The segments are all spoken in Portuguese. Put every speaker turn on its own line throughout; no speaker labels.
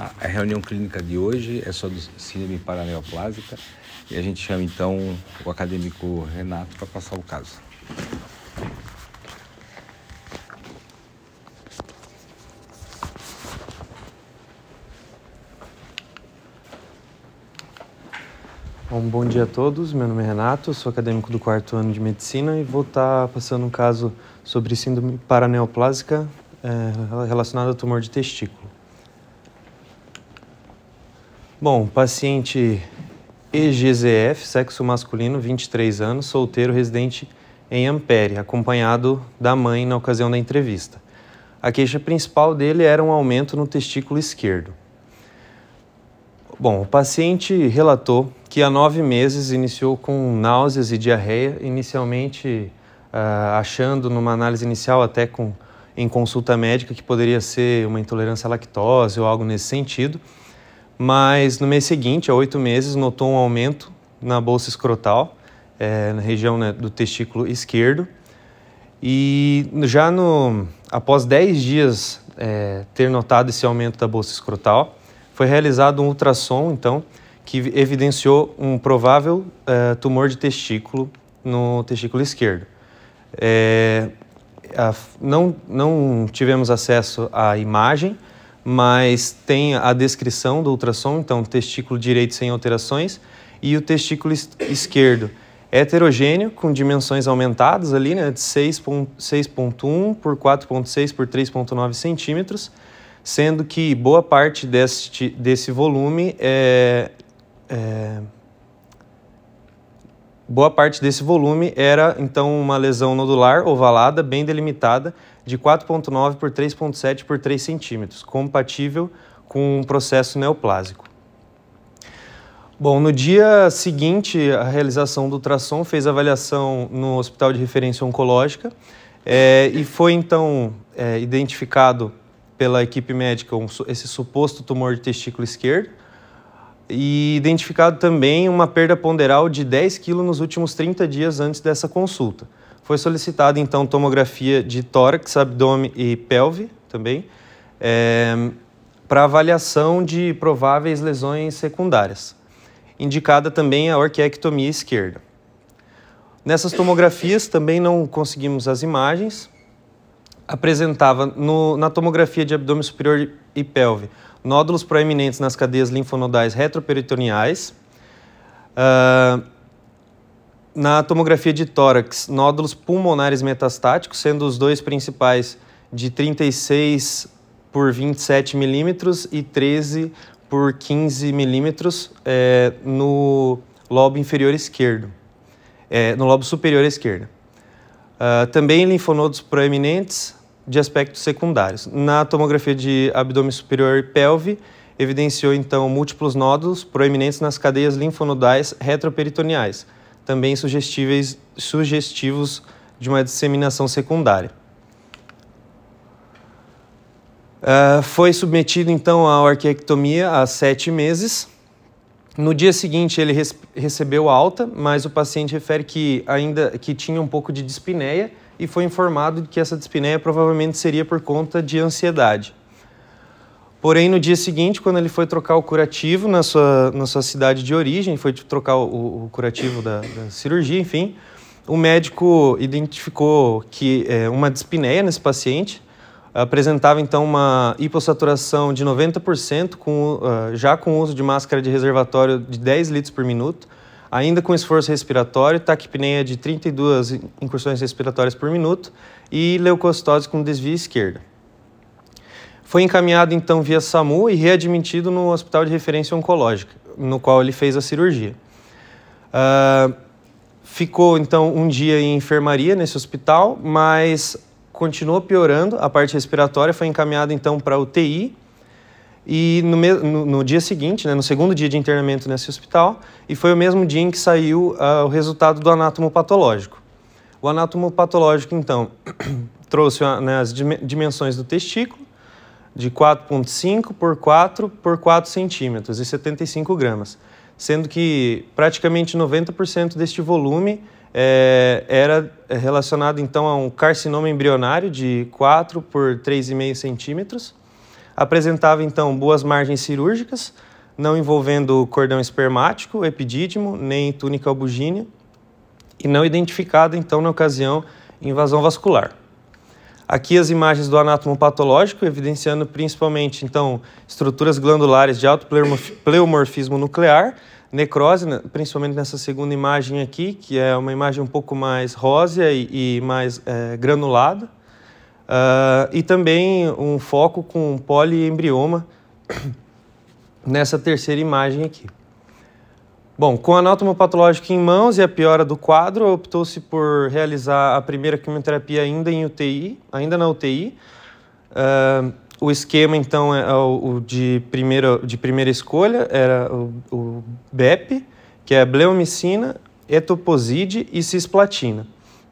A reunião clínica de hoje é só do síndrome paraneoplásica e a gente chama então o acadêmico Renato para passar o caso.
Bom, bom dia a todos, meu nome é Renato, sou acadêmico do quarto ano de medicina e vou estar passando um caso sobre síndrome paraneoplásica é, relacionada ao tumor de testículo. Bom, paciente EGZF, sexo masculino, 23 anos, solteiro, residente em Ampere, acompanhado da mãe na ocasião da entrevista. A queixa principal dele era um aumento no testículo esquerdo. Bom, o paciente relatou que há nove meses iniciou com náuseas e diarreia, inicialmente uh, achando numa análise inicial até com, em consulta médica que poderia ser uma intolerância à lactose ou algo nesse sentido, mas no mês seguinte, há oito meses, notou um aumento na bolsa escrotal, é, na região né, do testículo esquerdo, e já no, após dez dias é, ter notado esse aumento da bolsa escrotal, foi realizado um ultrassom, então, que evidenciou um provável uh, tumor de testículo no testículo esquerdo. É, a, não, não tivemos acesso à imagem, mas tem a descrição do ultrassom, então testículo direito sem alterações e o testículo es esquerdo. Heterogêneo, com dimensões aumentadas ali, né, de 6.1 por 4.6 por 3.9 centímetros, sendo que boa parte deste, desse volume é, é, boa parte desse volume era então uma lesão nodular ovalada, bem delimitada, de 4,9 por 3,7 por 3 centímetros, compatível com um processo neoplásico. Bom, no dia seguinte à realização do ultrassom, fez avaliação no Hospital de Referência Oncológica é, e foi então é, identificado pela equipe médica um, esse suposto tumor de testículo esquerdo, e identificado também uma perda ponderal de 10 kg nos últimos 30 dias antes dessa consulta. Foi solicitada então tomografia de tórax, abdômen e pelve também, é, para avaliação de prováveis lesões secundárias. Indicada também a orquiectomia esquerda. Nessas tomografias também não conseguimos as imagens. Apresentava no, na tomografia de abdômen superior e pelve nódulos proeminentes nas cadeias linfonodais retroperitoneais. Uh, na tomografia de tórax, nódulos pulmonares metastáticos, sendo os dois principais de 36 por 27 milímetros e 13 por 15 milímetros é, no lobo inferior esquerdo, é, no lobo superior esquerdo. Uh, também linfonodos proeminentes, de aspectos secundários. Na tomografia de abdômen superior e pelve, evidenciou então múltiplos nódulos proeminentes nas cadeias linfonodais retroperitoneais, também sugestíveis, sugestivos de uma disseminação secundária. Uh, foi submetido então à orquiectomia há sete meses. No dia seguinte ele recebeu alta, mas o paciente refere que ainda que tinha um pouco de dispneia e foi informado de que essa dispneia provavelmente seria por conta de ansiedade. Porém, no dia seguinte, quando ele foi trocar o curativo na sua, na sua cidade de origem, foi trocar o, o curativo da, da, cirurgia, enfim, o médico identificou que é, uma dispneia nesse paciente apresentava então uma hipossaturação de 90%, com, uh, já com o uso de máscara de reservatório de 10 litros por minuto, ainda com esforço respiratório, taquipneia de 32 incursões respiratórias por minuto e leucocitose com desvio esquerda. Foi encaminhado então via SAMU e readmitido no Hospital de Referência Oncológica, no qual ele fez a cirurgia. Uh, ficou então um dia em enfermaria nesse hospital, mas continuou piorando a parte respiratória, foi encaminhado então para UTI e no, no, no, dia seguinte, né, no segundo dia de internamento nesse hospital, e foi o mesmo dia em que saiu uh, o resultado do anátomo patológico. O anátomo patológico, então, trouxe né, as dimensões do testículo, de 4,5 por 4 por 4 centímetros e 75 gramas, sendo que praticamente 90% deste volume é, era relacionado, então, a um carcinoma embrionário de 4 por 3,5 centímetros, Apresentava então boas margens cirúrgicas, não envolvendo cordão espermático, epidídimo, nem túnica albugínea, e não identificada então na ocasião invasão vascular. Aqui as imagens do anátomo patológico, evidenciando principalmente então estruturas glandulares de alto pleomorfismo nuclear, necrose, né, principalmente nessa segunda imagem aqui, que é uma imagem um pouco mais rósea e, e mais é, granulada, uh, e também um foco com poliembrioma nessa terceira imagem aqui. Bom, com anátomo patológico em mãos e a piora do quadro, optou-se por realizar a primeira quimioterapia ainda em UTI, ainda na UTI. Uh, o esquema, então, é o, de, primeira, de primeira escolha era o, o BEP, que é bleomicina, etoposide e cisplatina.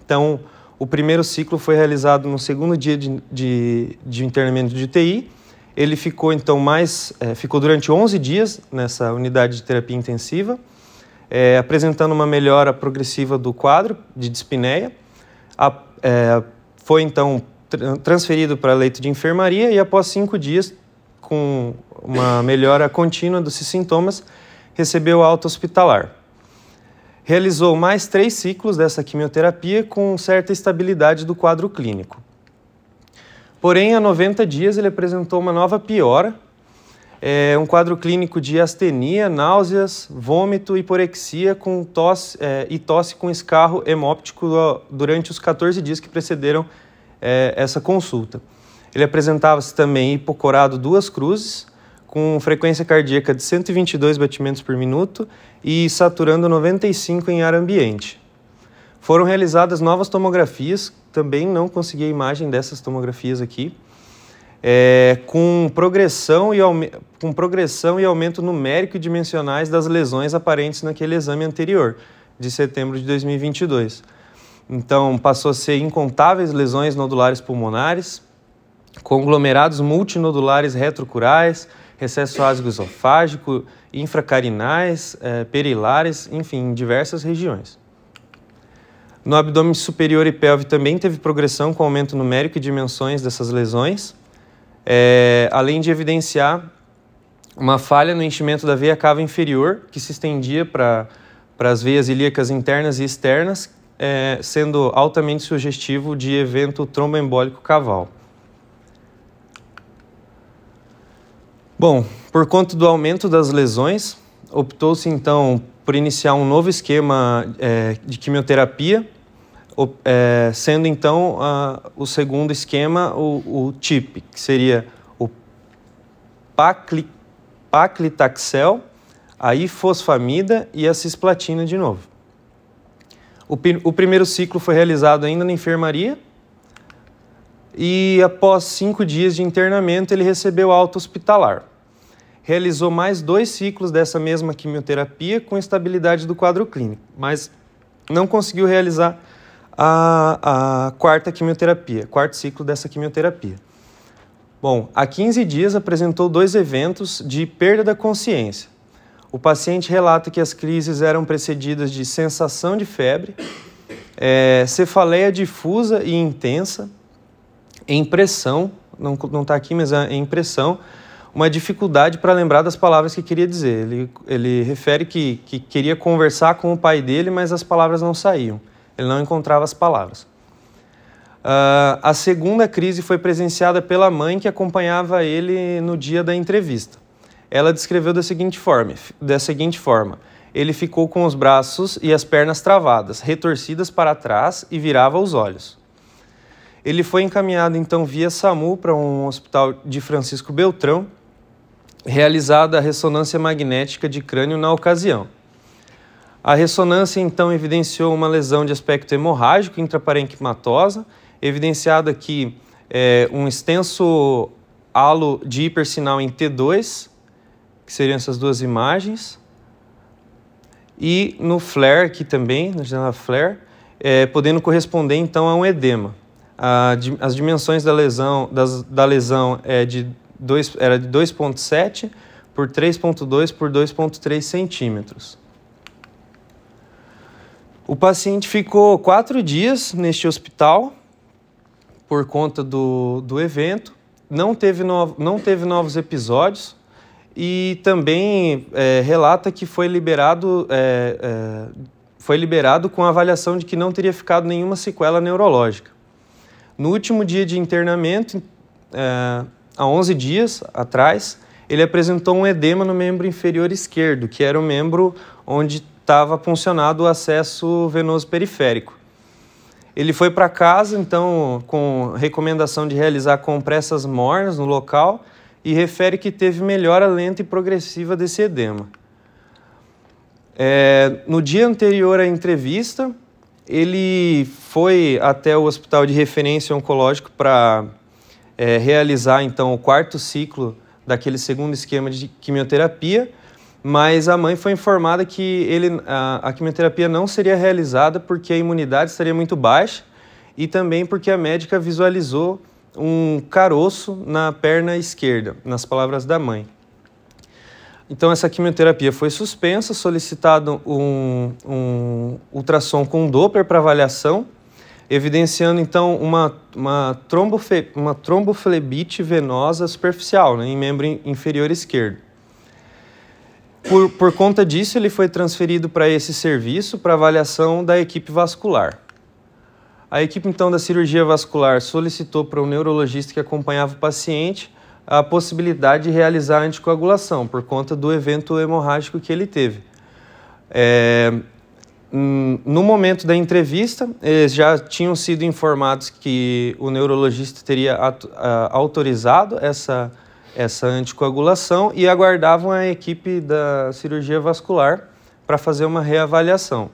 Então, o primeiro ciclo foi realizado no segundo dia de, de, de internamento de UTI. Ele ficou, então, mais... É, ficou durante 11 dias nessa unidade de terapia intensiva é, apresentando uma melhora progressiva do quadro de dispneia. A, é, foi então transferido para leito de enfermaria e após cinco dias, com uma melhora contínua dos sintomas, recebeu alta hospitalar. Realizou mais três ciclos dessa quimioterapia com certa estabilidade do quadro clínico. Porém, a 90 dias ele apresentou uma nova piora é um quadro clínico de astenia, náuseas, vômito, hiporexia com tosse, é, e tosse com escarro hemóptico durante os 14 dias que precederam é, essa consulta. Ele apresentava-se também hipocorado duas cruzes, com frequência cardíaca de 122 batimentos por minuto e saturando 95 em ar ambiente. Foram realizadas novas tomografias, também não consegui a imagem dessas tomografias aqui, é, com, progressão e com progressão e aumento numérico e dimensionais das lesões aparentes naquele exame anterior, de setembro de 2022. Então, passou a ser incontáveis lesões nodulares pulmonares, conglomerados multinodulares retrocurais, recesso ásico esofágico, infracarinais, é, perilares, enfim, em diversas regiões. No abdômen superior e pelve também teve progressão com aumento numérico e dimensões dessas lesões é, além de evidenciar uma falha no enchimento da veia cava inferior, que se estendia para as veias ilíacas internas e externas, é, sendo altamente sugestivo de evento tromboembólico caval. Bom, por conta do aumento das lesões, optou-se então por iniciar um novo esquema é, de quimioterapia é, sendo então uh, o segundo esquema o, o TIP, que seria o pacli, paclitaxel, a ifosfamida e a cisplatina de novo. O, o primeiro ciclo foi realizado ainda na enfermaria e após cinco dias de internamento ele recebeu alta hospitalar. Realizou mais dois ciclos dessa mesma quimioterapia com estabilidade do quadro clínico, mas não conseguiu realizar a, a quarta quimioterapia, quarto ciclo dessa quimioterapia. Bom, há 15 dias apresentou dois eventos de perda da consciência. O paciente relata que as crises eram precedidas de sensação de febre, é, cefaleia difusa e intensa, impressão, não está aqui, mas é impressão, uma dificuldade para lembrar das palavras que queria dizer. Ele, ele refere que, que queria conversar com o pai dele, mas as palavras não saíam. Ele não encontrava as palavras. Uh, a segunda crise foi presenciada pela mãe que acompanhava ele no dia da entrevista. Ela descreveu da seguinte forma, da seguinte forma: ele ficou com os braços e as pernas travadas, retorcidas para trás e virava os olhos. Ele foi encaminhado então via SAMU para um hospital de Francisco Beltrão, realizada a ressonância magnética de crânio na ocasião. A ressonância então evidenciou uma lesão de aspecto hemorrágico intraparenquimatosa, evidenciada aqui é, um extenso halo de hipersinal em T2, que seriam essas duas imagens, e no flare aqui também, na janela flare, é, podendo corresponder então a um edema. A, as dimensões da lesão, das, da lesão é de era de 2,7 por 3,2 por 2,3 centímetros. O paciente ficou quatro dias neste hospital por conta do, do evento. não teve, no, não teve novos episódios e também é, relata que foi liberado, é, é, foi liberado com a avaliação de que não teria ficado nenhuma sequela neurológica. No último dia de internamento, é, há 11 dias atrás, ele apresentou um edema no membro inferior esquerdo, que era o membro onde estava funcionado o acesso venoso periférico. Ele foi para casa, então, com recomendação de realizar compressas mornas no local e refere que teve melhora lenta e progressiva desse edema. É, no dia anterior à entrevista, ele foi até o hospital de referência oncológico para é, realizar então o quarto ciclo daquele segundo esquema de quimioterapia, mas a mãe foi informada que ele, a, a quimioterapia não seria realizada porque a imunidade estaria muito baixa e também porque a médica visualizou um caroço na perna esquerda, nas palavras da mãe. Então, essa quimioterapia foi suspensa, solicitado um, um ultrassom com Doppler para avaliação, evidenciando então uma, uma, trombofe, uma tromboflebite venosa superficial né, em membro inferior esquerdo. Por, por conta disso, ele foi transferido para esse serviço para avaliação da equipe vascular. A equipe então da cirurgia vascular solicitou para o neurologista que acompanhava o paciente a possibilidade de realizar a anticoagulação por conta do evento hemorrágico que ele teve. É, no momento da entrevista, eles já tinham sido informados que o neurologista teria autorizado essa, essa anticoagulação e aguardavam a equipe da cirurgia vascular para fazer uma reavaliação.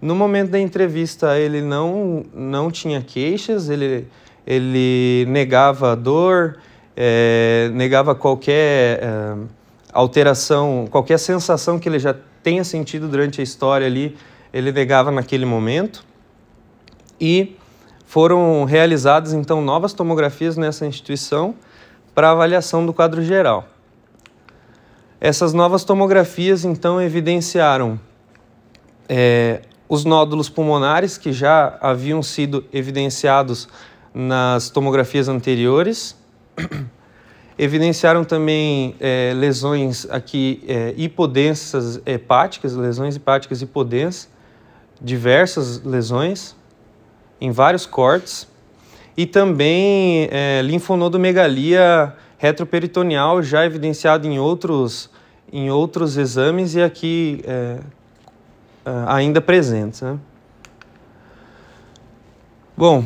No momento da entrevista, ele não, não tinha queixas, ele, ele negava dor, é, negava qualquer é, alteração, qualquer sensação que ele já tenha sentido durante a história ali, ele negava naquele momento. E foram realizadas então novas tomografias nessa instituição para avaliação do quadro geral. Essas novas tomografias então evidenciaram é, os nódulos pulmonares que já haviam sido evidenciados nas tomografias anteriores. Evidenciaram também é, lesões aqui é, hipodensas hepáticas, lesões hepáticas hipodensas, diversas lesões em vários cortes e também é, linfonodomegalia retroperitoneal já evidenciado em outros, em outros exames e aqui é, uh, ainda presentes. Né? Bom,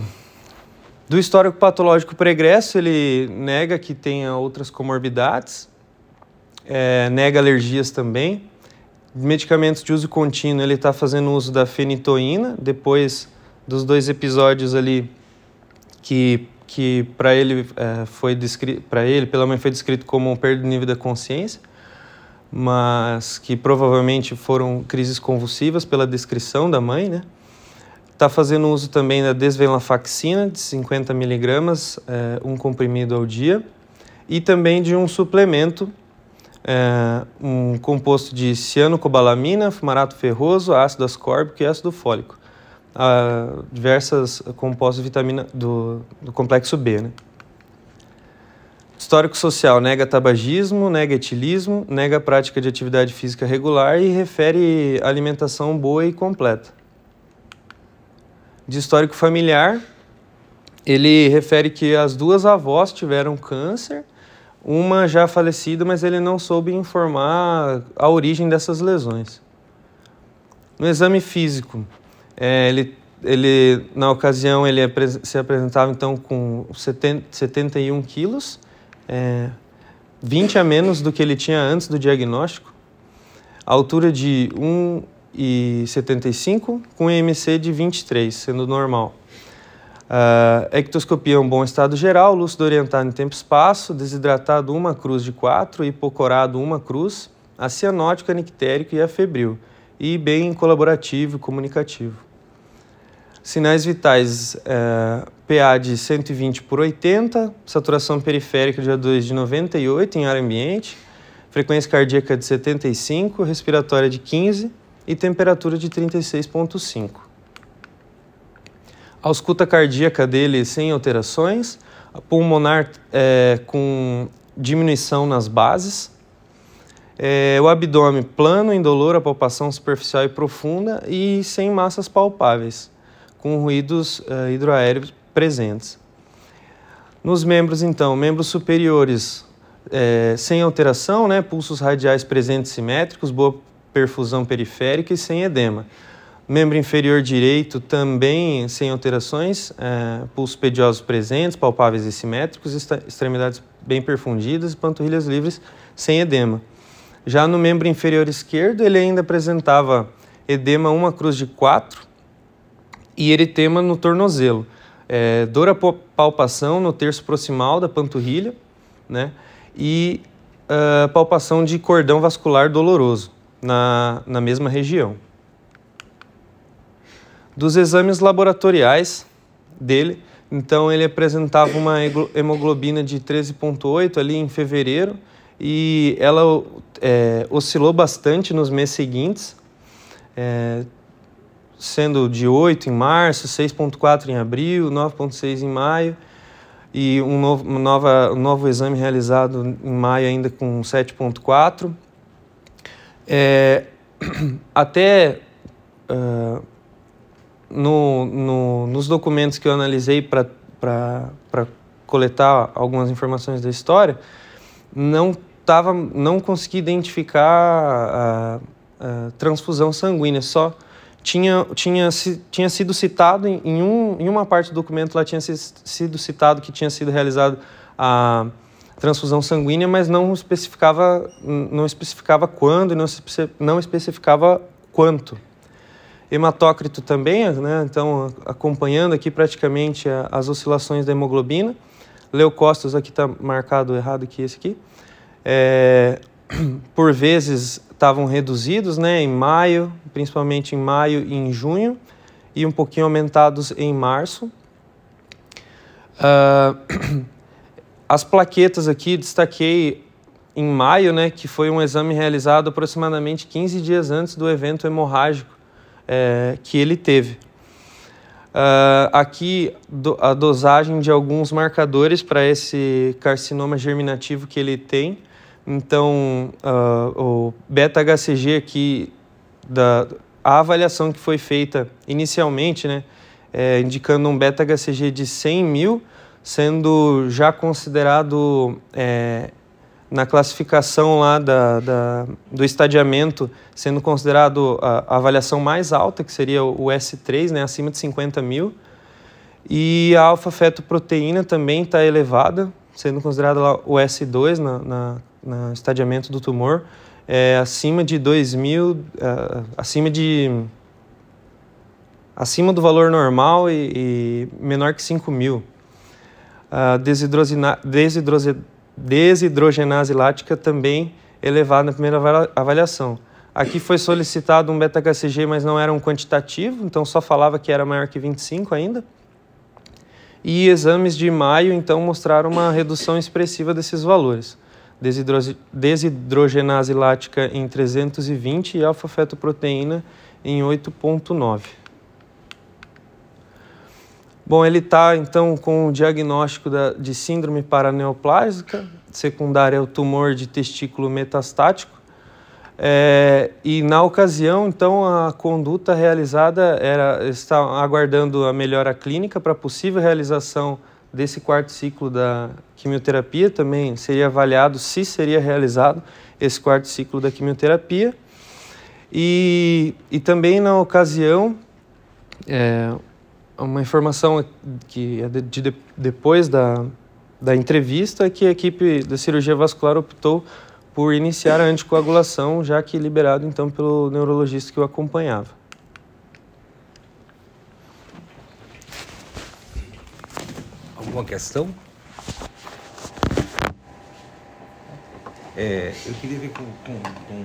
do histórico patológico pregresso, ele nega que tenha outras comorbidades, é, nega alergias também. Medicamentos de uso contínuo, ele está fazendo uso da fenitoína, depois dos dois episódios ali que, que para ele é, foi descrito, para ele, pela mãe foi descrito como perda do nível da consciência mas que provavelmente foram crises convulsivas pela descrição da mãe, né? Está fazendo uso também da desvenlafaxina de 50 miligramas, é, um comprimido ao dia, e também de um suplemento, é, um composto de cianocobalamina, fumarato ferroso, ácido ascórbico e ácido fólico, ah, diversas compostos de vitamina do, do complexo B, né? Histórico social nega tabagismo, nega etilismo, nega prática de atividade física regular e refere alimentação boa e completa. De histórico familiar, ele refere que as duas avós tiveram câncer, uma já falecida, mas ele não soube informar a origem dessas lesões. No exame físico, é, ele, ele, na ocasião ele se apresentava então com 70, 71 quilos é, 20 a menos do que ele tinha antes do diagnóstico, altura de 1,75 com IMC de 23, sendo normal. Uh, ectoscopia é um bom estado geral, lúcido orientado em tempo e espaço, desidratado uma cruz de 4, hipocorado uma cruz, acianótico, anictérico e afebril, e bem colaborativo e comunicativo. Sinais vitais, é, PA de 120 por 80, saturação periférica de A2 de 98 em ar ambiente, frequência cardíaca de 75, respiratória de 15 e temperatura de 36,5. Ausculta cardíaca dele sem alterações, pulmonar é, com diminuição nas bases. É, o abdômen plano, indolor, a palpação superficial e profunda e sem massas palpáveis, com ruídos é, hidroaéreos presentes. Nos membros, então, membros superiores é, sem alteração, né, pulsos radiais presentes simétricos, boa perfusão periférica e sem edema. Membro inferior direito também sem alterações, é, pulsos pediosos presentes, palpáveis e simétricos, extremidades bem perfundidas e panturrilhas livres sem edema. Já no membro inferior esquerdo, ele ainda apresentava edema uma cruz de quatro e eritema no tornozelo. É, dor a palpação no terço proximal da panturrilha, né? E uh, palpação de cordão vascular doloroso na, na mesma região. Dos exames laboratoriais dele, então ele apresentava uma hemoglobina de 13,8 ali em fevereiro e ela é, oscilou bastante nos meses seguintes, é, sendo de 8 em março, 6,4 em abril, 9,6 em maio e um novo, nova, um novo exame realizado em maio ainda com 7,4. É, até uh, no, no, nos documentos que eu analisei para coletar algumas informações da história, não, tava, não consegui identificar a, a transfusão sanguínea, só tinha, tinha, tinha sido citado em, em, um, em uma parte do documento lá tinha sido citado que tinha sido realizado a transfusão sanguínea, mas não especificava, não especificava quando e não, não especificava quanto. Hematócrito também, né? então acompanhando aqui praticamente as oscilações da hemoglobina. Leucócitos aqui está marcado errado aqui esse aqui. É, por vezes estavam reduzidos, né, em maio, principalmente em maio e em junho, e um pouquinho aumentados em março. Uh, as plaquetas aqui destaquei em maio, né, que foi um exame realizado aproximadamente 15 dias antes do evento hemorrágico é, que ele teve. Uh, aqui do, a dosagem de alguns marcadores para esse carcinoma germinativo que ele tem. Então, uh, o beta-HCG aqui, da, a avaliação que foi feita inicialmente, né, é, indicando um beta-HCG de 100 mil, sendo já considerado é, na classificação lá da, da, do estadiamento, sendo considerado a, a, avaliação mais alta, que seria o S3, né, acima de 50 mil. E a alfa-fetoproteína também está elevada, sendo considerada o S2 na, na, na estadiamento do tumor, é acima de 2 mil, uh, acima de acima do valor normal e, e menor que 5 mil. A desidrosina, desidrose, desidrogenase lática também elevada na primeira avaliação. Aqui foi solicitado um beta-HCG, mas não era um quantitativo, então só falava que era maior que 25 ainda. E exames de maio, então, mostraram uma redução expressiva desses valores. Desidro desidrogenase lática em 320 e alfa-fetoproteína em 8,9. Bom, ele está então com o diagnóstico da, de síndrome paraneoplásica, secundária ao tumor de testículo metastático. É, e na ocasião, então, a conduta realizada era estar aguardando a melhora clínica para possível realização desse quarto ciclo da quimioterapia. Também seria avaliado se seria realizado esse quarto ciclo da quimioterapia. E, e também na ocasião, é, uma informação que é de, de, depois da, da entrevista que a equipe da cirurgia vascular optou por iniciar a anticoagulação, já que liberado então pelo neurologista que o acompanhava.
Alguma questão? É, eu queria ver com, com, com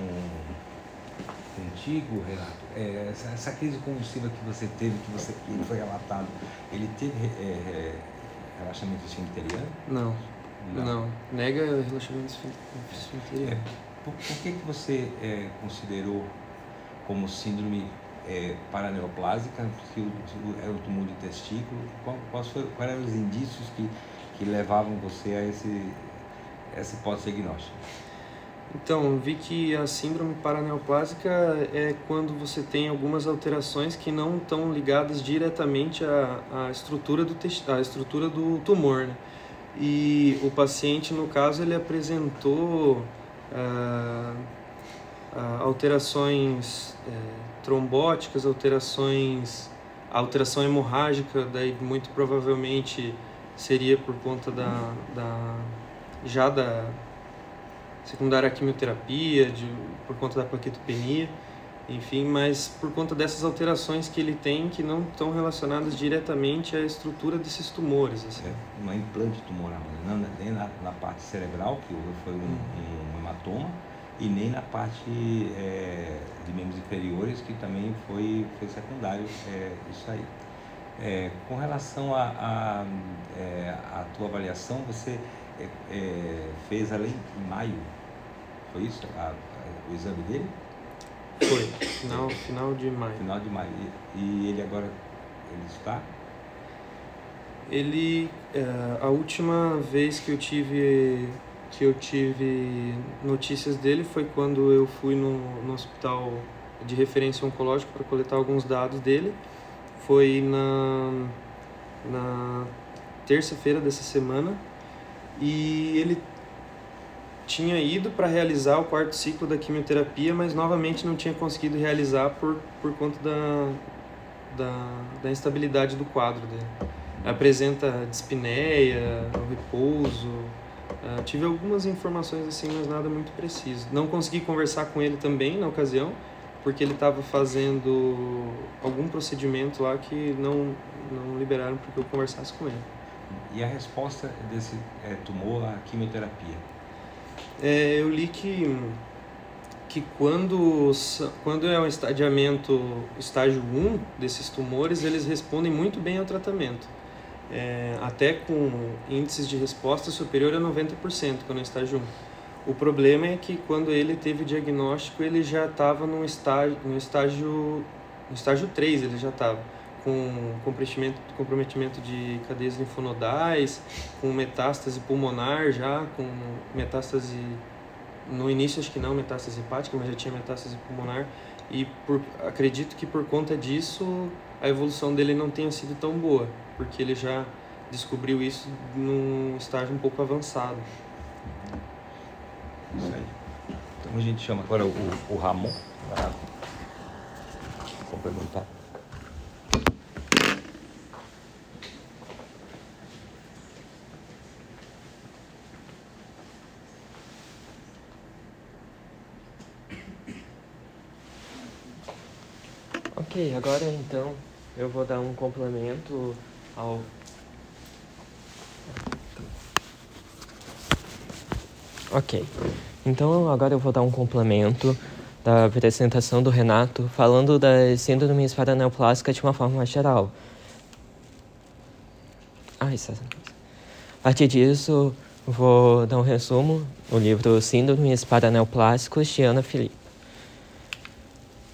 contigo, Renato, é, essa, essa, crise convulsiva que você teve, que você que foi relatado, ele teve é, é relaxamento esfincteriano?
Não. Não. Não. Nega relaxamento esfincteriano. É,
por, por, que, que você é, considerou como síndrome é, paraneoplásica, que era o tumor de testículo? Qual, quais, foram, quais eram os indícios que, que levavam você a esse, essa hipótese diagnóstica?
Então, vi que a síndrome paraneoplásica é quando você tem algumas alterações que não estão ligadas diretamente à, à estrutura do à estrutura do tumor, né? E o paciente, no caso, ele apresentou ah, ah, alterações eh, trombóticas, alterações, alteração hemorrágica, daí muito provavelmente seria por conta da, da já da secundária quimioterapia, de, por conta da plaquetopenia, enfim, mas por conta dessas alterações que ele tem que não estão relacionadas diretamente à estrutura desses tumores. Assim. É,
uma implante tumoral, não, nem na, na, parte cerebral, que foi um, um, hematoma, e nem na parte é, de membros inferiores, que também foi, foi secundário é, isso aí. É, com relação a, a, é, a, tua avaliação, você é, é, fez além em maio, foi isso? A, o exame dele?
Foi, final, final de maio.
Final de maio. E, e ele agora, ele está?
Ele, é, a última vez que eu tive que eu tive notícias dele foi quando eu fui no, no hospital de referência oncológica para coletar alguns dados dele. Foi na, na terça-feira dessa semana e ele tinha ido para realizar o quarto ciclo da quimioterapia, mas novamente não tinha conseguido realizar por, por conta da, da, da instabilidade do quadro dele. Apresenta dispneia, repouso. Uh, tive algumas informações assim, mas nada muito preciso. Não consegui conversar com ele também na ocasião, porque ele estava fazendo algum procedimento lá que não, não liberaram para que eu conversasse com ele.
E a resposta desse é, tumor à quimioterapia?
É, eu li que, que quando, quando é um estadiamento estágio 1 desses tumores, eles respondem muito bem ao tratamento. É, até com índices de resposta superior a 90% quando é estágio 1. O problema é que quando ele teve diagnóstico, ele já estava no estágio, no estágio, no estágio 3, ele já estava com comprometimento, comprometimento de cadeias linfonodais, com metástase pulmonar já, com metástase no início acho que não metástase hepática, mas já tinha metástase pulmonar e por, acredito que por conta disso a evolução dele não tenha sido tão boa, porque ele já descobriu isso num estágio um pouco avançado.
Isso aí. Então a gente chama agora o, o Ramon para complementar.
Ok, agora então eu vou dar um complemento ao. Ok, então agora eu vou dar um complemento da apresentação do Renato falando das síndromes paraneoplásicas de uma forma geral. Ah, isso. É A partir disso, vou dar um resumo no livro Síndromes Paraneoplásicos de Ana Felipe.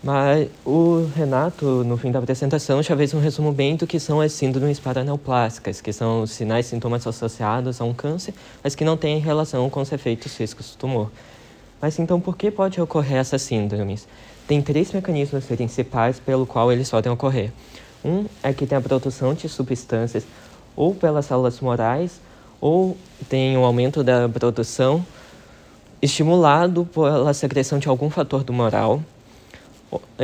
Mas o Renato, no fim da apresentação, já fez um resumo bem do que são as síndromes paraneoplásicas, que são sinais e sintomas associados a um câncer, mas que não têm relação com os efeitos físicos do tumor. Mas então, por que pode ocorrer essas síndromes? Tem três mecanismos principais pelo qual eles podem ocorrer. Um é que tem a produção de substâncias ou pelas células tumorais, ou tem um aumento da produção estimulado pela secreção de algum fator tumoral,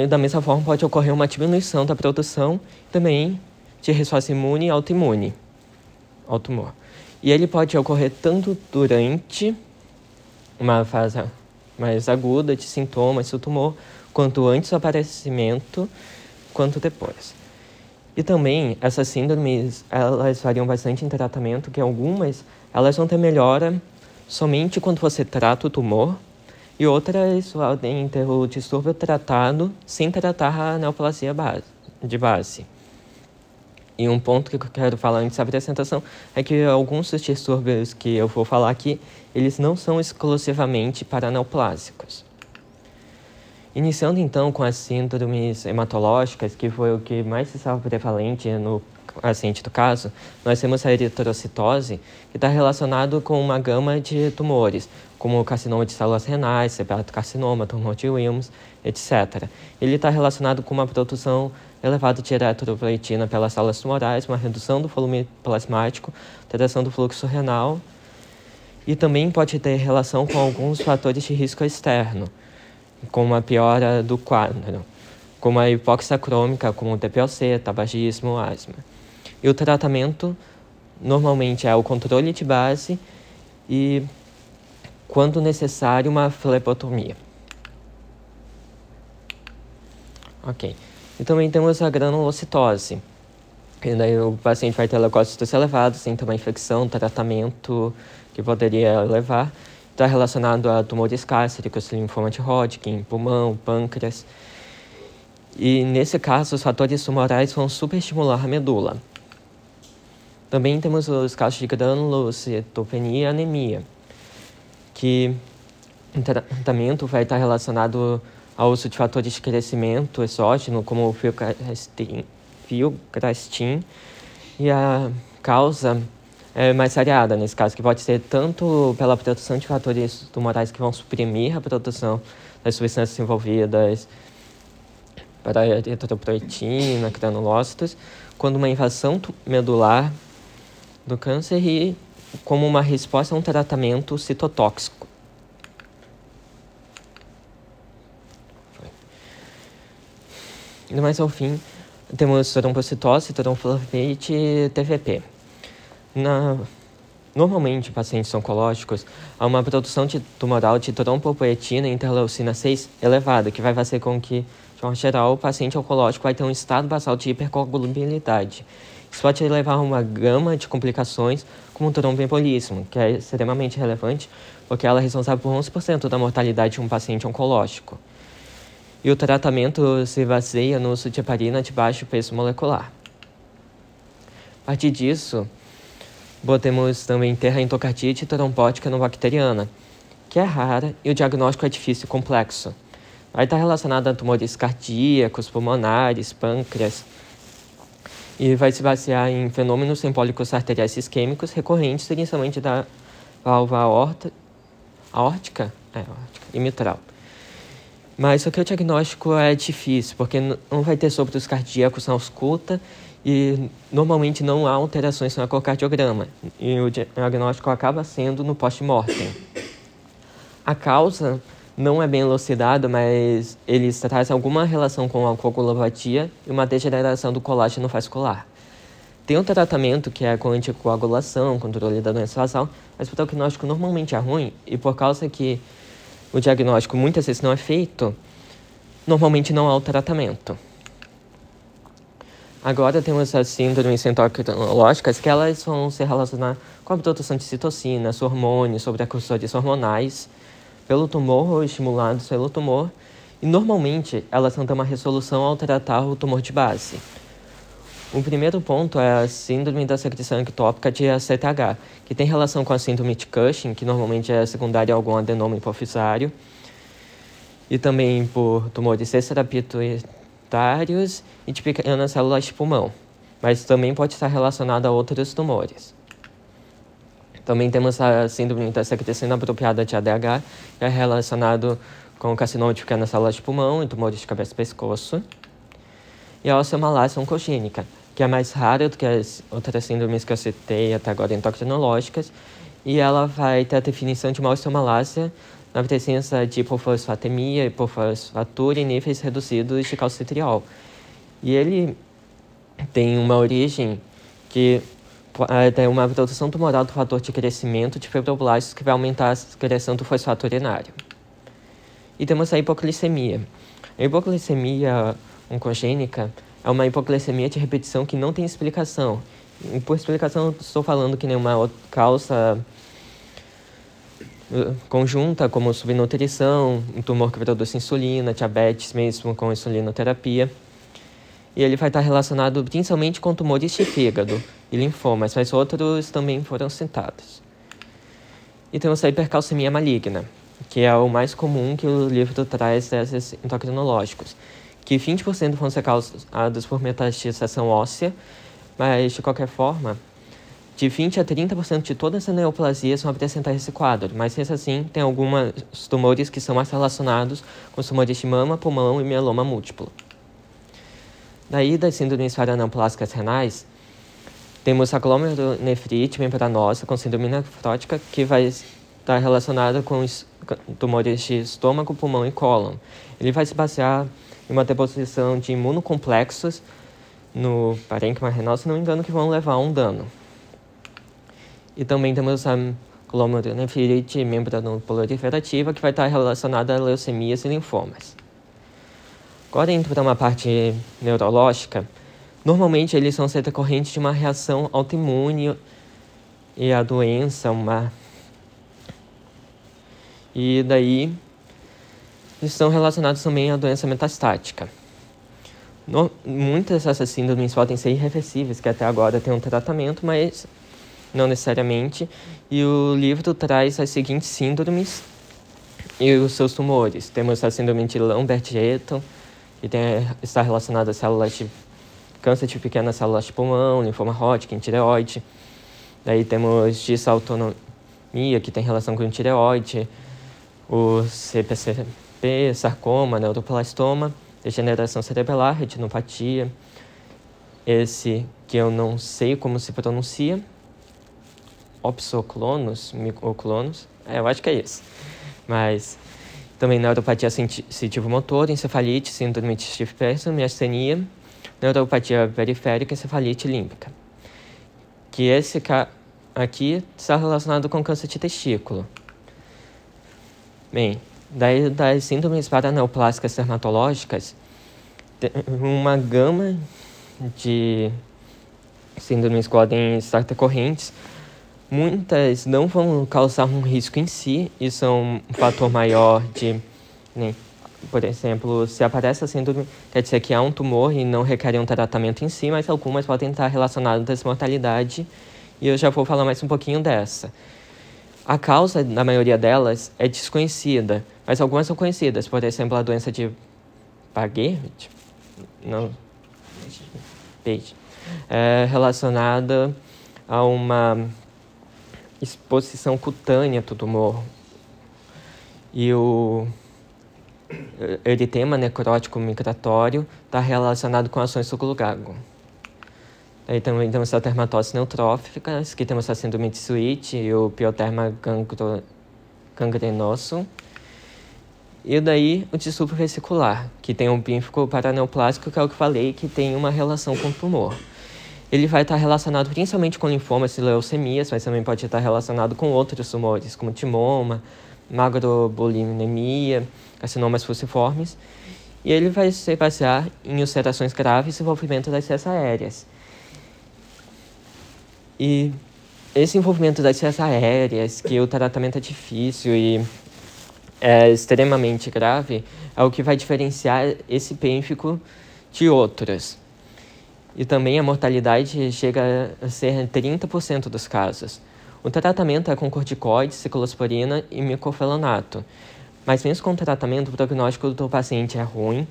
da mesma forma, pode ocorrer uma diminuição da produção também de resposta imune e autoimune ao tumor. E ele pode ocorrer tanto durante uma fase mais aguda de sintomas do tumor, quanto antes do aparecimento, quanto depois. E também essas síndromes, elas variam bastante em tratamento, que algumas elas vão ter melhora somente quando você trata o tumor, e outras podem ter o distúrbio tratado sem tratar a neoplasia base, de base. E um ponto que eu quero falar antes da apresentação é que alguns dos distúrbios que eu vou falar aqui, eles não são exclusivamente paraneoplásicos. Iniciando então com as síndromes hematológicas, que foi o que mais estava prevalente no paciente do caso, nós temos a eritrocitose, que está relacionado com uma gama de tumores, como o carcinoma de células renais, carcinoma, tumor de Wilms, etc. Ele está relacionado com uma produção elevada de eritropoetina pelas células tumorais, uma redução do volume plasmático, alteração do fluxo renal, e também pode ter relação com alguns fatores de risco externo, como a piora do quadro, como a hipóxia crômica, como o TPOC, tabagismo, asma. E o tratamento normalmente é o controle de base e, quando necessário, uma flebotomia. Ok. E também temos a granulocitose. E daí o paciente vai ter leucócitos elevados, tem também infecção, tratamento que poderia levar. Está relacionado a tumores gástricos, linfoma de Hodgkin, pulmão, pâncreas. E nesse caso, os fatores tumorais vão superestimular a medula. Também temos os casos de granulocitopenia e anemia, que o tratamento vai estar relacionado ao uso de fatores de crescimento exógeno, como o filgrastim, e a causa é mais variada nesse caso, que pode ser tanto pela produção de fatores tumorais que vão suprimir a produção das substâncias envolvidas para a eritropoetina, granulócitos, quando uma invasão medular do câncer e como uma resposta a um tratamento citotóxico. E mais ao fim, temos trombocitose, tromboflavite e TVP. Na, normalmente, em pacientes oncológicos, há uma produção de tumoral de trombopoetina e interleucina 6 elevada, que vai fazer com que, de forma geral, o paciente oncológico vai ter um estado basal de hipercoagulabilidade isso pode levar a uma gama de complicações, como tromboembolismo, que é extremamente relevante, porque ela é responsável por 11% da mortalidade de um paciente oncológico. E o tratamento se baseia no uso de heparina de baixo peso molecular. A partir disso, podemos também ter a endocardite trombótica não bacteriana, que é rara e o diagnóstico é difícil e complexo. Vai estar relacionado a tumores cardíacos, pulmonares, pâncreas, e vai se basear em fenômenos embólicos arteriais isquêmicos recorrentes, inicialmente da válvula aorta, aórtica, é, aórtica e mitral. Mas só que o diagnóstico é difícil, porque não vai ter sopros cardíacos na ausculta e normalmente não há alterações no ecocardiograma. E o diagnóstico acaba sendo no pós-mortem. A causa não é bem elucidado, mas eles trazem alguma relação com a coagulopatia e uma degeneração do colágeno vascular. Tem um tratamento que é com anticoagulação, controle da doença vasal, mas o prognóstico normalmente é ruim e por causa que o diagnóstico muitas vezes não é feito, normalmente não há o tratamento. Agora temos as síndromes endocrinológicas que elas vão se relacionar com a produção de citocinas, hormônios, sobrecursores hormonais, pelo tumor ou estimulados pelo tumor, e normalmente elas ter uma resolução ao tratar o tumor de base. O primeiro ponto é a síndrome da secreção ectópica de ACTH, que tem relação com a síndrome de Cushing, que normalmente é secundária a algum adenoma hipofisário, e também por tumores extrapituitários e de pequenas células de pulmão, mas também pode estar relacionado a outros tumores. Também temos a síndrome da secreção inapropriada de ADH, que é relacionado com carcinoma de pequenas células de pulmão e tumores de cabeça e pescoço. E a osteomalácia oncogênica, que é mais rara do que as outras síndromes que eu citei até agora endocrinológicas, e ela vai ter a definição de uma osteomalácia na presença de hipofosfatemia, hipofosfatura e níveis reduzidos de calcitriol. E ele tem uma origem que é, tem uma produção tumoral do fator de crescimento de fibroblastos que vai aumentar a secreção do fosfato urinário. E temos a hipoglicemia. A hipoglicemia oncogênica é uma hipoglicemia de repetição que não tem explicação. E por explicação, estou falando que nenhuma causa uh, conjunta, como subnutrição, um tumor que produz insulina, diabetes mesmo com insulinoterapia. E ele vai estar relacionado principalmente com tumores de fígado, e linfomas, mas outros também foram citados. E temos a hipercalcemia maligna, que é o mais comum que o livro traz desses endocrinológicos, que 20% vão ser causados por metastização óssea, mas de qualquer forma, de 20 a 30% de todas as neoplasias vão apresentar esse quadro, mas mesmo assim tem alguns tumores que são mais relacionados com tumores de mama, pulmão e mieloma múltiplo. Daí, das síndromes paraneoplásicas renais, temos a glomerulonefrite membranosa com síndrome nefrótica, que vai estar relacionada com os tumores de estômago, pulmão e cólon. Ele vai se basear em uma deposição de imunocomplexos no parênquima renal, se não me engano, que vão levar a um dano. E também temos a glomerulonefrite membranoproliferativa, que vai estar relacionada a leucemias e linfomas. Agora, indo para uma parte neurológica, normalmente eles vão ser decorrentes de uma reação autoimune e a doença, uma... E daí, estão relacionados também à doença metastática. No, muitas dessas síndromes podem ser irreversíveis, que até agora tem um tratamento, mas não necessariamente. E o livro traz as seguintes síndromes e os seus tumores. Temos a síndrome de Lambert-Eaton, que tem, está relacionada a células de câncer de pequenas células de pulmão, linfoma Hodgkin, tireoide. Daí temos disautonomia, que tem relação com tireoide, o CPCP, sarcoma, neuroplastoma, degeneração cerebral, retinopatia. Esse que eu não sei como se pronuncia, opsoclonos, micoclonos, é, eu acho que é esse. Mas também neuropatia sensitivo-motor, encefalite, síndrome de Stiff-Person, miastenia, neuropatia periférica, encefalite límbica. Que esse aqui está relacionado com câncer de testículo. Bem, daí das síndromes paraneoplásicas dermatológicas, uma gama de síndromes podem estar decorrentes, Muitas não vão causar um risco em si, isso é um fator maior de. Né, por exemplo, se aparece a síndrome, quer dizer que há um tumor e não requer um tratamento em si, mas algumas podem estar relacionadas à mortalidade, e eu já vou falar mais um pouquinho dessa. A causa da maioria delas é desconhecida, mas algumas são conhecidas, por exemplo, a doença de Paget, não, Page, é relacionada a uma exposição cutânea do tumor. E o eritema necrótico migratório está relacionado com ações suclugago. Aí também temos a dermatose neutrófica, que temos a síndrome de Switch e o pioderma gangro, gangrenoso. E daí o distúrbio vesicular, que tem um pínfico paraneoplásico, que é o que falei, que tem uma relação com o tumor ele vai estar relacionado principalmente com linfomas e leucemias, mas também pode estar relacionado com outros tumores, como timoma, maglobulinemia, carcinomas fusiformes. E ele vai se basear em ulcerações graves e envolvimento das cias aéreas. E esse envolvimento das cias aéreas, que o tratamento é difícil e é extremamente grave, é o que vai diferenciar esse pênfico de outros. E também a mortalidade chega a ser 30% dos casos. O tratamento é com corticoides, ciclosporina e micofenonato. Mas mesmo com o tratamento, o prognóstico do paciente é ruim,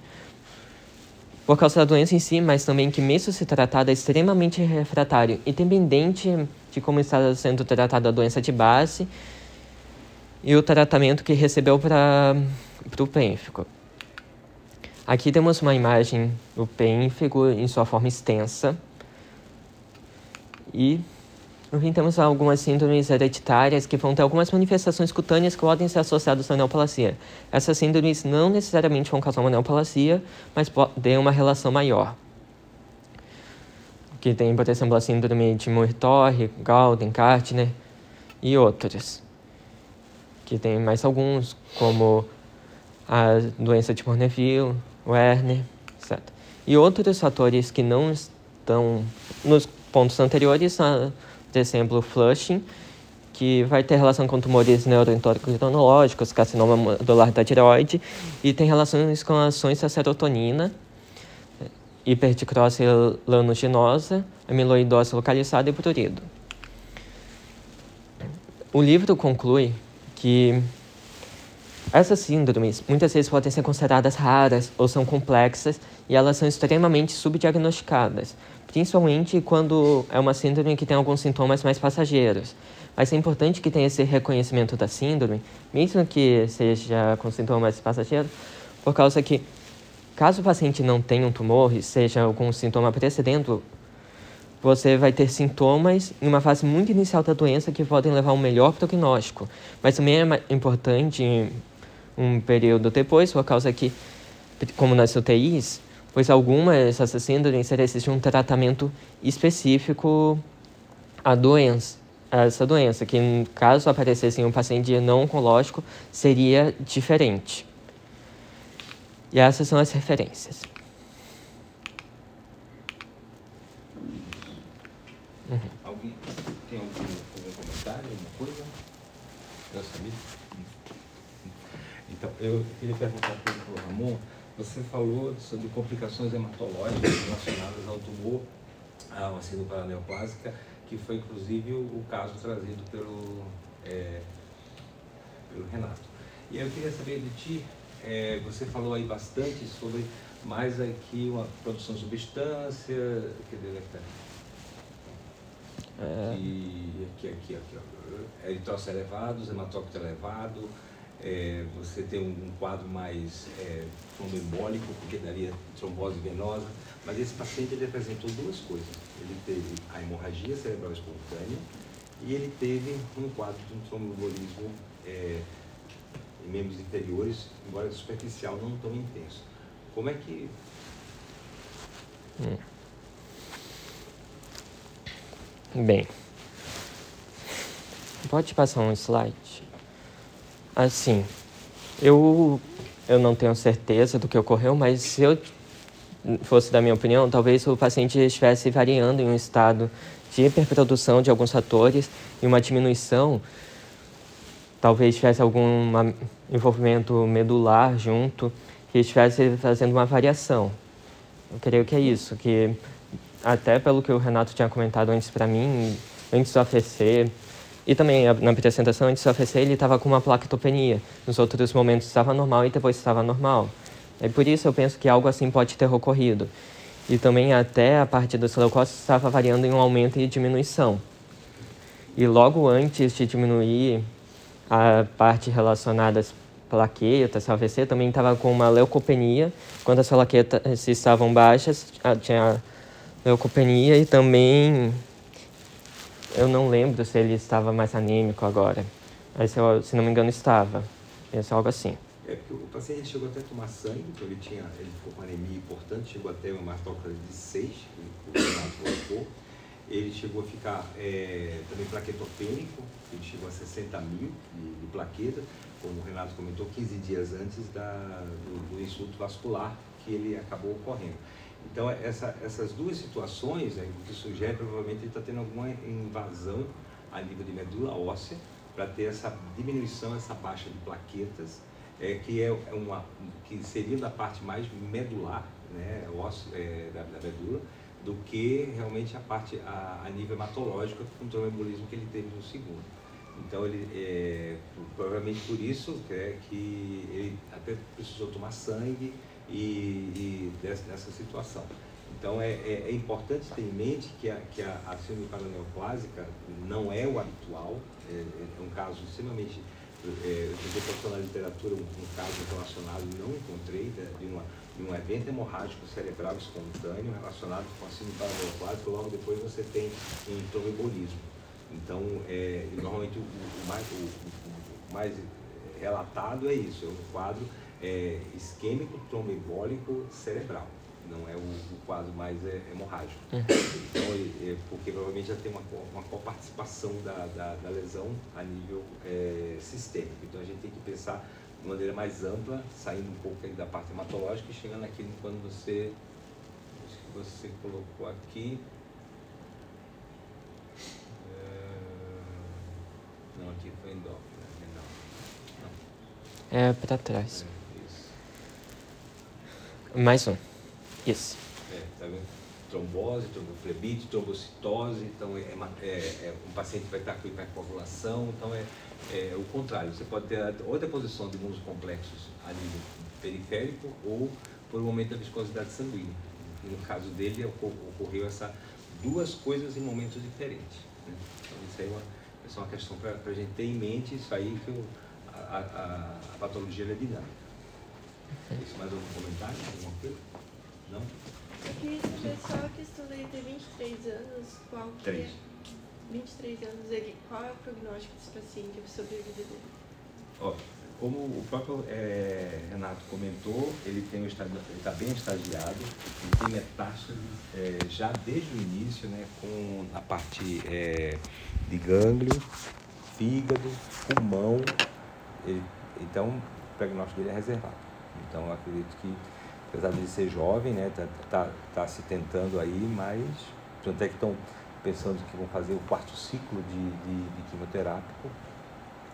por causa da doença em si, mas também que mesmo se tratado é extremamente refratário, independente de como está sendo tratada a doença de base e o tratamento que recebeu para o pênfico. Aqui temos uma imagem do pênfigo em sua forma extensa. E no fim temos algumas síndromes hereditárias que vão ter algumas manifestações cutâneas que podem ser associadas à neoplasia. Essas síndromes não necessariamente vão causar uma neoplasia, mas podem uma relação maior. Que tem, por exemplo, a síndrome de Muir-Torre, Galden, Kartner e outros. Que tem mais alguns, como a doença de Morneville, Werner, etc. E outros fatores que não estão nos pontos anteriores por exemplo, flushing, que vai ter relação com tumores neuroendocrinológicos, carcinoma modular da tireoide, e tem relações com ações da serotonina, hiperticrose lanuginosa, amiloidose localizada e prurido. O livro conclui que essas síndromes muitas vezes podem ser consideradas raras ou são complexas e elas são extremamente subdiagnosticadas, principalmente quando é uma síndrome que tem alguns sintomas mais passageiros. Mas é importante que tenha esse reconhecimento da síndrome, mesmo que seja com sintomas passageiros, por causa que, caso o paciente não tenha um tumor e seja algum sintoma precedendo, você vai ter sintomas em uma fase muito inicial da doença que podem levar a um melhor prognóstico. Mas também é importante um período depois, por causa que, como nas UTIs, pois algumas dessas síndromes existe um tratamento específico à doença, a essa doença, que caso aparecesse em um paciente não oncológico, seria diferente. E essas são as referências.
Uhum. Alguém tem algum, algum comentário, alguma coisa? Eu sabia? Então, eu queria perguntar para o Ramon, você falou sobre complicações hematológicas relacionadas ao tumor, à vacina paraneoplásica, que foi inclusive o caso trazido pelo, é, pelo Renato. E eu queria saber de ti, é, você falou aí bastante sobre mais aqui uma produção de substância, que deve estar é. aqui, aqui, aqui, aqui ó. eritrócito elevado, hematócrito elevado, é, você tem um, quadro mais é, tromboembólico, porque daria trombose venosa, mas esse paciente ele apresentou duas coisas. Ele teve a hemorragia cerebral espontânea e ele teve um quadro de um tromboembolismo é, em membros inferiores, embora superficial, não tão intenso. Como é que...
Hum. Bem, pode passar um slide? Assim, eu, eu não tenho certeza do que ocorreu, mas se eu fosse da minha opinião, talvez o paciente estivesse variando em um estado de hiperprodução de alguns fatores e uma diminuição, talvez tivesse algum envolvimento medular junto, que estivesse fazendo uma variação. Eu creio que é isso, que até pelo que o Renato tinha comentado antes para mim, antes do AFC, e também na apresentação antes do AFC ele estava com uma plaquetopenia. Nos outros momentos estava normal e depois estava normal. E por isso eu penso que algo assim pode ter ocorrido. E também até a parte dos leucócitos estava variando em um aumento e diminuição. E logo antes de diminuir a parte relacionada às plaquetas, AVC, também estava com uma leucopenia. Quando as plaquetas estavam baixas, tinha leucopenia e também eu não lembro se ele estava mais anêmico agora. Mas se, se não me engano estava. Penso algo assim.
É porque o paciente chegou até a tomar sangue, então ele tinha, ele ficou com anemia importante, chegou até uma hematócrita de 6, que o Renato colocou. Ele chegou a ficar é, também plaquetopênico, ele chegou a 60 mil de, de plaqueta, como o Renato comentou, 15 dias antes da, do, do insulto vascular que ele acabou ocorrendo. Então, essa, essas duas situações, né, o que sugere provavelmente ele está tendo alguma invasão a nível de medula óssea, para ter essa diminuição, essa baixa de plaquetas, é, que, é, uma, que seria da parte mais medular, né, ósseo, é, da, da, medula, do que realmente a parte a, a nível hematológico, com o tromboembolismo que ele teve no segundo. Então, ele, é, provavelmente por isso é que ele até precisou tomar sangue, e dessa, situação. Então é, é, é, importante ter em mente que a, que a, a síndrome paraneoplásica não é o habitual, é, é um caso extremamente. É, eu procurar na literatura um, um, caso relacionado não encontrei de, de, uma, de um evento hemorrágico cerebral espontâneo relacionado com a síndrome paraneoplásica, logo depois você tem um tromboembolismo. Então, é, normalmente o, o mais, o, o mais relatado é isso, é um quadro é, isquêmico tromboembólico cerebral, não é o, o quadro mais é, hemorrágico. Uhum. Então, é, porque provavelmente já tem uma, uma coparticipação da, da, da lesão a nível é, sistêmico. Então a gente tem que pensar de maneira mais ampla, saindo um pouco da parte hematológica e chegando aqui quando você, acho que você colocou aqui, é, não, aqui foi endócrino. Né?
Não. É para trás. É. Mais um. Isso.
É, tá vendo? Trombose, tromboflebite, trombocitose, então é, é, é, um paciente vai estar com hipercoagulação, então é, é o contrário. Você pode ter ou deposição de imunos complexos a nível periférico ou por um aumento da viscosidade sanguínea. No caso dele ocorreu essa duas coisas em momentos diferentes. Né? Então isso aí é, uma, é uma questão para a gente ter em mente isso aí que o, a, a, a patologia é dinâmica. Isso mais algum comentário? Alguma coisa? Não?
Eu queria saber só a questão dele ter 23 anos, qual que é, 23 anos, ele, qual é o prognóstico desse paciente, a sobrevida dele?
Ó, como o próprio é, Renato comentou, ele tem está bem estagiado, ele tem metástase é, já desde o início, né, com a parte é, de gânglio, fígado, pulmão. Ele, então, o prognóstico dele é reservado. Então, eu acredito que, apesar de ser jovem, né, tá, tá, tá se tentando aí, mas tanto é que estão pensando que vão fazer o quarto ciclo de, de, de quimioterápico,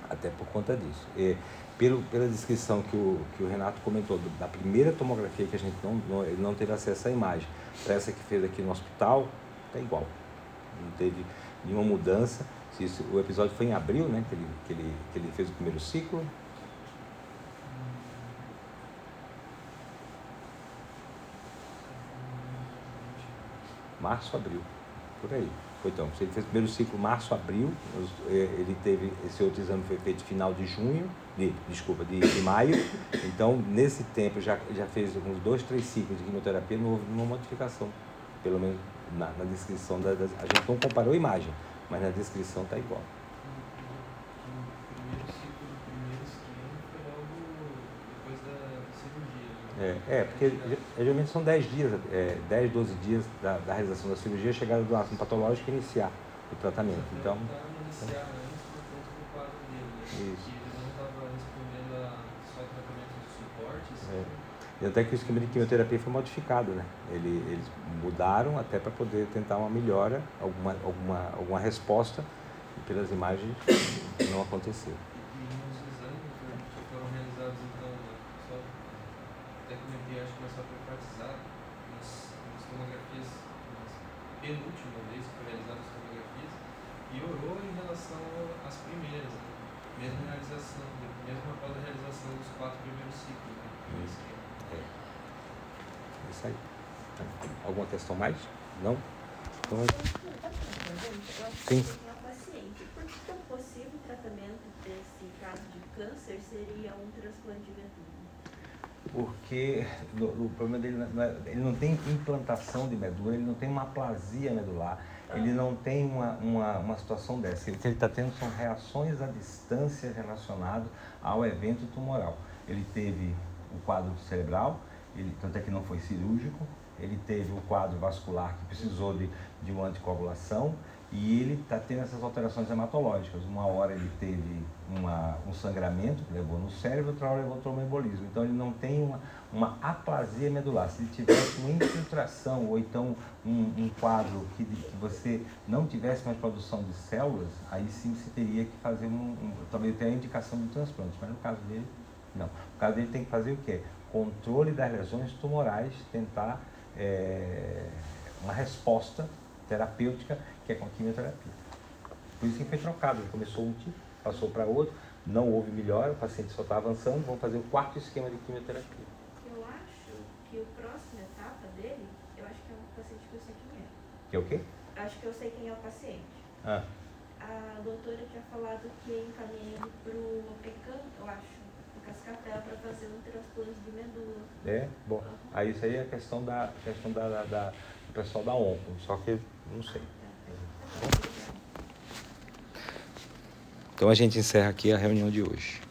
até por conta disso. E, pelo, pela descrição que o, que o Renato comentou, da primeira tomografia que a gente não, não, ele não teve acesso à imagem, para essa que fez aqui no hospital, está igual. Não teve nenhuma mudança. Isso, o episódio foi em abril, né, que ele, que, ele, que ele fez o primeiro ciclo. Março, abril, por aí. Foi então, ele fez o primeiro ciclo março, abril, eh, ele teve, esse outro exame foi feito final de junho, de, desculpa, de, de maio, então nesse tempo já, já fez uns dois, três ciclos de quimioterapia, não houve nenhuma modificação, pelo menos na, na descrição, da, a gente não comparou a imagem, mas na descrição está igual. É, é, porque geralmente são 10 dias, é, 10, 12 dias da, da realização da cirurgia, chegada do ácido patológico e iniciar o tratamento. Então. Isso. não estava respondendo a só tratamento de suporte. E até que o esquema de quimioterapia foi modificado, né? Ele, eles mudaram até para poder tentar uma melhora, alguma, alguma, alguma resposta, e pelas imagens não aconteceu.
penúltima vez que foi realizada as tomografias, relação às primeiras, né? mesmo realização, mesmo após a realização dos quatro primeiros ciclos. Né? É.
é isso aí. Alguma questão mais? Não? Então,
Sim. paciente. Por que o possível tratamento desse caso de câncer seria um transplante de medula?
porque o problema dele não é, ele não tem implantação de medula, ele não tem uma aplasia medular, ele não tem uma, uma, uma situação dessa. O que ele está tendo são reações à distância relacionadas ao evento tumoral. Ele teve o quadro cerebral, ele, tanto é que não foi cirúrgico, ele teve o quadro vascular que precisou de, de uma anticoagulação, e ele está tendo essas alterações hematológicas. Uma hora ele teve uma, um sangramento que levou no cérebro, outra hora levou tromboembolismo. Então ele não tem uma, uma aplasia medular. Se ele tivesse uma infiltração ou então um, um quadro que, que você não tivesse mais produção de células, aí sim você teria que fazer um, um tenha a indicação de transplante. Mas no caso dele, não. No caso dele tem que fazer o quê? Controle das lesões tumorais, tentar é, uma resposta terapêutica que é com a quimioterapia. Por isso que foi trocado, ele começou um tipo, passou para outro, não houve melhora, o paciente só está avançando, vamos fazer o quarto esquema de quimioterapia.
Eu acho que o próximo etapa dele, eu acho que é um paciente que eu sei quem é.
Que é o quê?
Acho que eu sei quem é o paciente.
Ah.
A doutora tinha falado que encaminhei ele para o Pecan, eu acho, o Cascavel, para fazer um transplante de medula.
É? Bom, aí isso aí é a questão da, questão da, da, da do pessoal da ONCO, só que não sei. Então a gente encerra aqui a reunião de hoje.